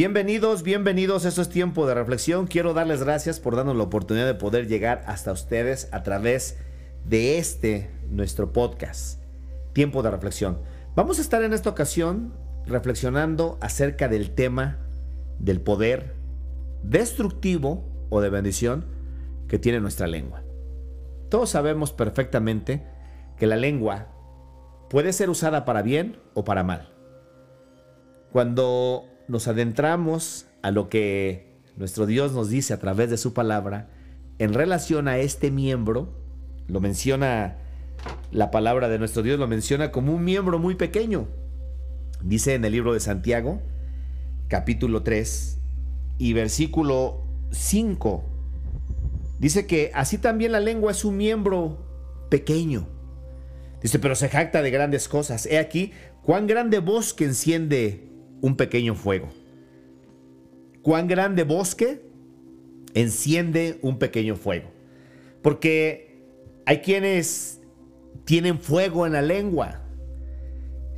Bienvenidos, bienvenidos. Esto es tiempo de reflexión. Quiero darles gracias por darnos la oportunidad de poder llegar hasta ustedes a través de este, nuestro podcast. Tiempo de reflexión. Vamos a estar en esta ocasión reflexionando acerca del tema del poder destructivo o de bendición que tiene nuestra lengua. Todos sabemos perfectamente que la lengua puede ser usada para bien o para mal. Cuando nos adentramos a lo que nuestro Dios nos dice a través de su palabra en relación a este miembro, lo menciona la palabra de nuestro Dios, lo menciona como un miembro muy pequeño. Dice en el libro de Santiago, capítulo 3 y versículo 5, dice que así también la lengua es un miembro pequeño. Dice, pero se jacta de grandes cosas. He aquí cuán grande bosque enciende un pequeño fuego. Cuán grande bosque enciende un pequeño fuego. Porque hay quienes tienen fuego en la lengua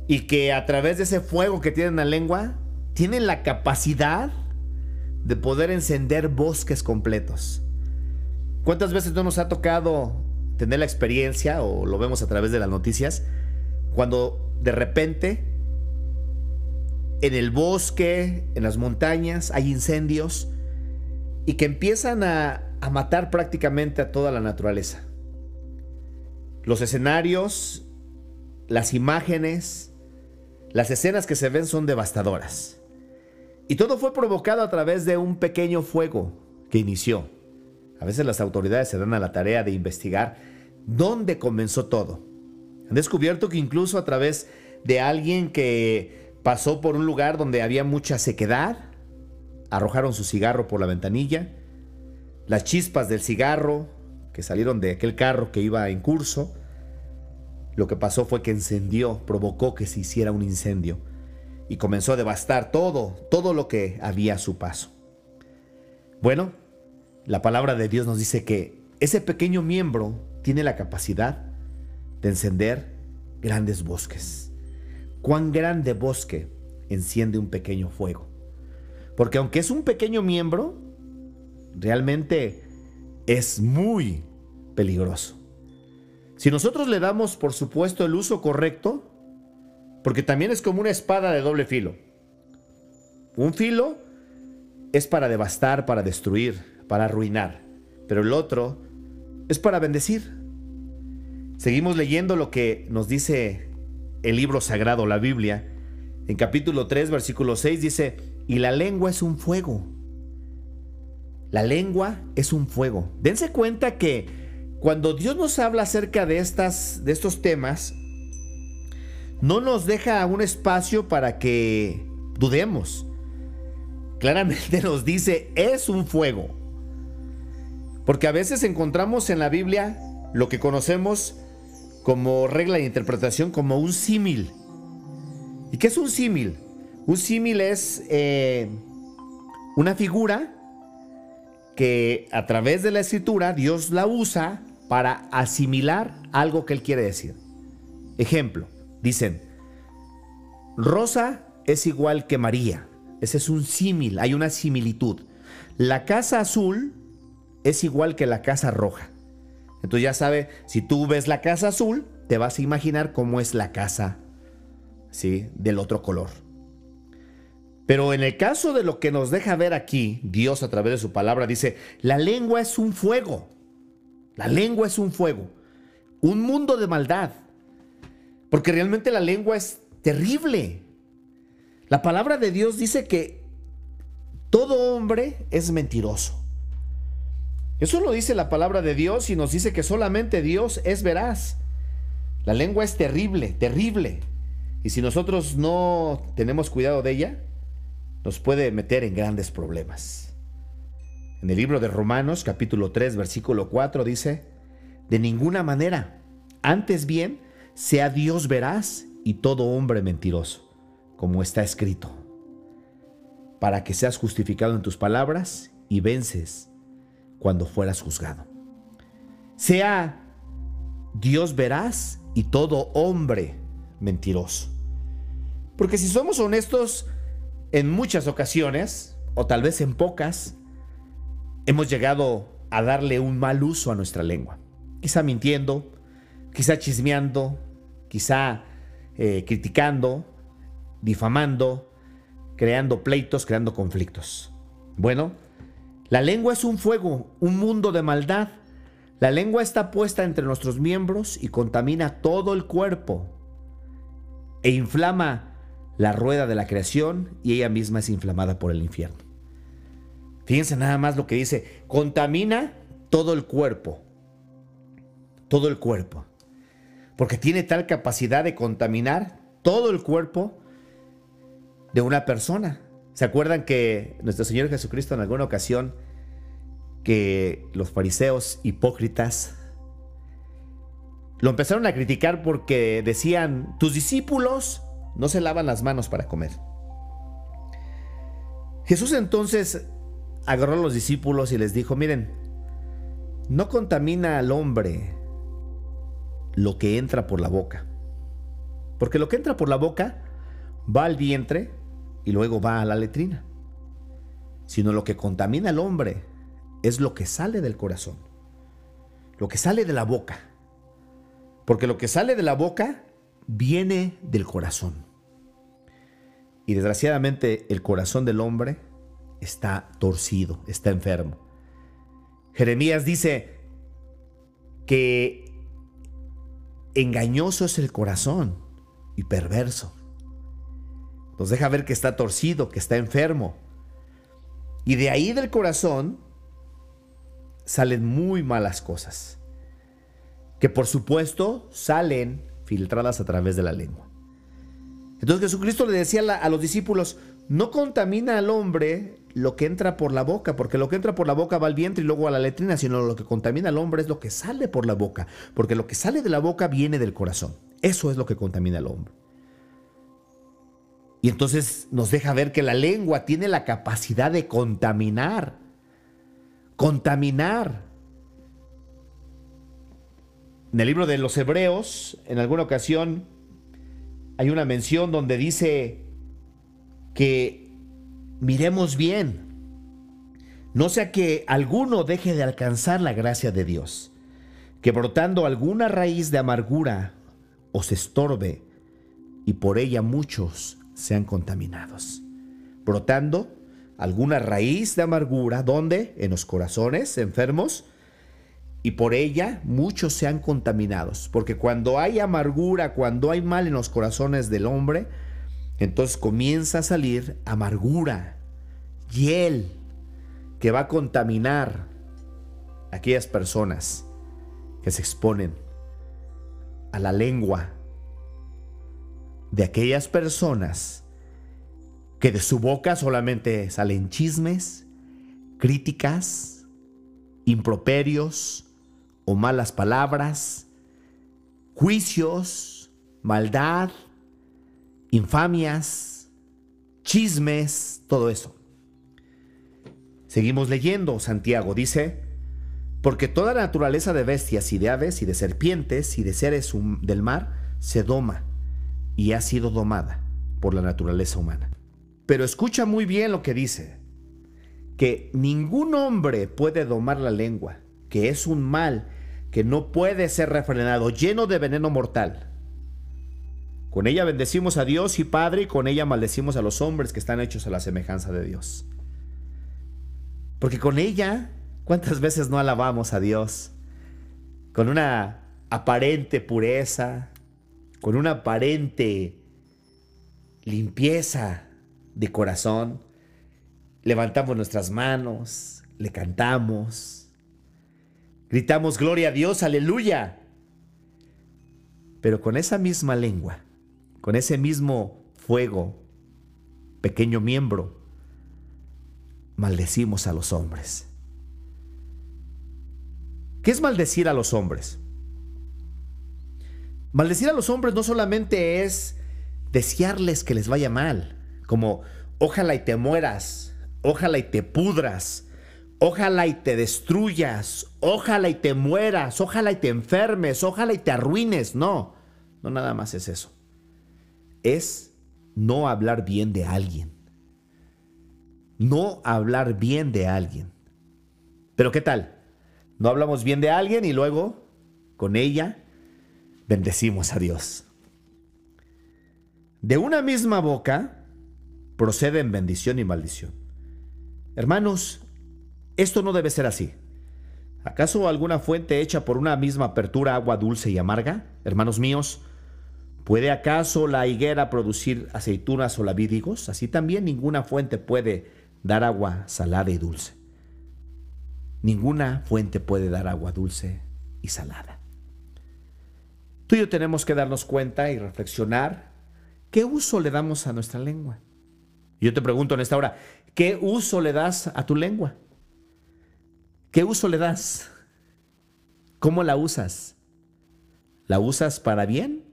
y que a través de ese fuego que tienen en la lengua tienen la capacidad de poder encender bosques completos. ¿Cuántas veces no nos ha tocado tener la experiencia o lo vemos a través de las noticias cuando de repente en el bosque, en las montañas, hay incendios y que empiezan a, matar prácticamente a toda la naturaleza. Los escenarios, las imágenes, las escenas que se ven son devastadoras. Y todo fue provocado a través de un pequeño fuego que inició. A veces las autoridades se dan a la tarea de investigar dónde comenzó todo. Han descubierto que incluso a través de alguien que Pasó por un lugar donde había mucha sequedad, arrojaron su cigarro por la ventanilla, las chispas del cigarro que salieron de aquel carro que iba en curso, lo que pasó fue que encendió, provocó que se hiciera un incendio y comenzó a devastar todo, todo lo que había a su paso. Bueno, la palabra de Dios nos dice que ese pequeño miembro tiene la capacidad de encender grandes bosques cuán grande bosque enciende un pequeño fuego. Porque aunque es un pequeño miembro, realmente es muy peligroso. Si nosotros le damos, por supuesto, el uso correcto, porque también es como una espada de doble filo. Un filo es para devastar, para destruir, para arruinar, pero el otro es para bendecir. Seguimos leyendo lo que nos dice el libro sagrado, la Biblia, en capítulo 3, versículo 6 dice, y la lengua es un fuego. La lengua es un fuego. Dense cuenta que cuando Dios nos habla acerca de, estas, de estos temas, no nos deja un espacio para que dudemos. Claramente nos dice, es un fuego. Porque a veces encontramos en la Biblia lo que conocemos como regla de interpretación como un símil. ¿Y qué es un símil? Un símil es eh, una figura que a través de la escritura Dios la usa para asimilar algo que Él quiere decir. Ejemplo, dicen, Rosa es igual que María. Ese es un símil, hay una similitud. La casa azul es igual que la casa roja. Entonces ya sabe, si tú ves la casa azul, te vas a imaginar cómo es la casa, ¿sí? Del otro color. Pero en el caso de lo que nos deja ver aquí, Dios a través de su palabra dice, la lengua es un fuego. La lengua es un fuego. Un mundo de maldad. Porque realmente la lengua es terrible. La palabra de Dios dice que todo hombre es mentiroso. Eso lo dice la palabra de Dios y nos dice que solamente Dios es veraz. La lengua es terrible, terrible. Y si nosotros no tenemos cuidado de ella, nos puede meter en grandes problemas. En el libro de Romanos capítulo 3 versículo 4 dice, de ninguna manera, antes bien, sea Dios veraz y todo hombre mentiroso, como está escrito, para que seas justificado en tus palabras y vences cuando fueras juzgado. Sea Dios veraz y todo hombre mentiroso. Porque si somos honestos, en muchas ocasiones, o tal vez en pocas, hemos llegado a darle un mal uso a nuestra lengua. Quizá mintiendo, quizá chismeando, quizá eh, criticando, difamando, creando pleitos, creando conflictos. Bueno, la lengua es un fuego, un mundo de maldad. La lengua está puesta entre nuestros miembros y contamina todo el cuerpo e inflama la rueda de la creación y ella misma es inflamada por el infierno. Fíjense nada más lo que dice, contamina todo el cuerpo, todo el cuerpo, porque tiene tal capacidad de contaminar todo el cuerpo de una persona. ¿Se acuerdan que nuestro Señor Jesucristo en alguna ocasión que los fariseos hipócritas lo empezaron a criticar porque decían, tus discípulos no se lavan las manos para comer. Jesús entonces agarró a los discípulos y les dijo, miren, no contamina al hombre lo que entra por la boca. Porque lo que entra por la boca va al vientre y luego va a la letrina. Sino lo que contamina al hombre es lo que sale del corazón. Lo que sale de la boca. Porque lo que sale de la boca viene del corazón. Y desgraciadamente el corazón del hombre está torcido, está enfermo. Jeremías dice que engañoso es el corazón y perverso. Nos deja ver que está torcido, que está enfermo. Y de ahí del corazón salen muy malas cosas. Que por supuesto salen filtradas a través de la lengua. Entonces Jesucristo le decía a los discípulos, no contamina al hombre lo que entra por la boca, porque lo que entra por la boca va al vientre y luego a la letrina, sino lo que contamina al hombre es lo que sale por la boca, porque lo que sale de la boca viene del corazón. Eso es lo que contamina al hombre. Y entonces nos deja ver que la lengua tiene la capacidad de contaminar. Contaminar. En el libro de los Hebreos, en alguna ocasión, hay una mención donde dice que miremos bien, no sea que alguno deje de alcanzar la gracia de Dios, que brotando alguna raíz de amargura os estorbe y por ella muchos sean contaminados. Brotando alguna raíz de amargura, ¿dónde? En los corazones enfermos, y por ella muchos sean contaminados. Porque cuando hay amargura, cuando hay mal en los corazones del hombre, entonces comienza a salir amargura, hiel, que va a contaminar aquellas personas que se exponen a la lengua de aquellas personas que de su boca solamente salen chismes, críticas, improperios, o malas palabras, juicios, maldad, infamias, chismes, todo eso. Seguimos leyendo, Santiago dice, porque toda naturaleza de bestias y de aves y de serpientes y de seres del mar se doma y ha sido domada por la naturaleza humana. Pero escucha muy bien lo que dice, que ningún hombre puede domar la lengua, que es un mal que no puede ser refrenado, lleno de veneno mortal. Con ella bendecimos a Dios y Padre y con ella maldecimos a los hombres que están hechos a la semejanza de Dios. Porque con ella, ¿cuántas veces no alabamos a Dios? Con una aparente pureza, con una aparente limpieza de corazón, levantamos nuestras manos, le cantamos, Gritamos, gloria a Dios, aleluya. Pero con esa misma lengua, con ese mismo fuego, pequeño miembro, maldecimos a los hombres. ¿Qué es maldecir a los hombres? Maldecir a los hombres no solamente es desearles que les vaya mal, como ojalá y te mueras, ojalá y te pudras, Ojalá y te destruyas, ojalá y te mueras, ojalá y te enfermes, ojalá y te arruines. No, no nada más es eso. Es no hablar bien de alguien. no hablar bien de alguien. Pero ¿qué tal? No hablamos bien de alguien y luego, con ella, bendecimos a Dios. De una misma boca proceden bendición y maldición. Hermanos, esto no debe ser así. ¿Acaso alguna fuente hecha por una misma apertura agua dulce y amarga? Hermanos míos, ¿puede acaso la higuera producir aceitunas o la Así también ninguna fuente puede dar agua salada y dulce. Ninguna fuente puede dar agua dulce y salada. Tú y yo tenemos que darnos cuenta y reflexionar qué uso le damos a nuestra lengua. Yo te pregunto en esta hora, ¿qué uso le das a tu lengua? ¿Qué uso le das? ¿Cómo la usas? ¿La usas para bien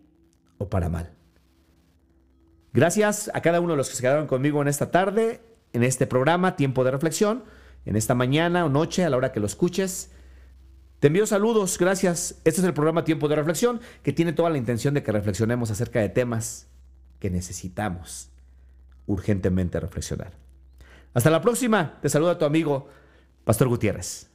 o para mal? Gracias a cada uno de los que se quedaron conmigo en esta tarde, en este programa, Tiempo de Reflexión, en esta mañana o noche, a la hora que lo escuches. Te envío saludos, gracias. Este es el programa Tiempo de Reflexión, que tiene toda la intención de que reflexionemos acerca de temas que necesitamos urgentemente reflexionar. Hasta la próxima. Te saluda tu amigo, Pastor Gutiérrez.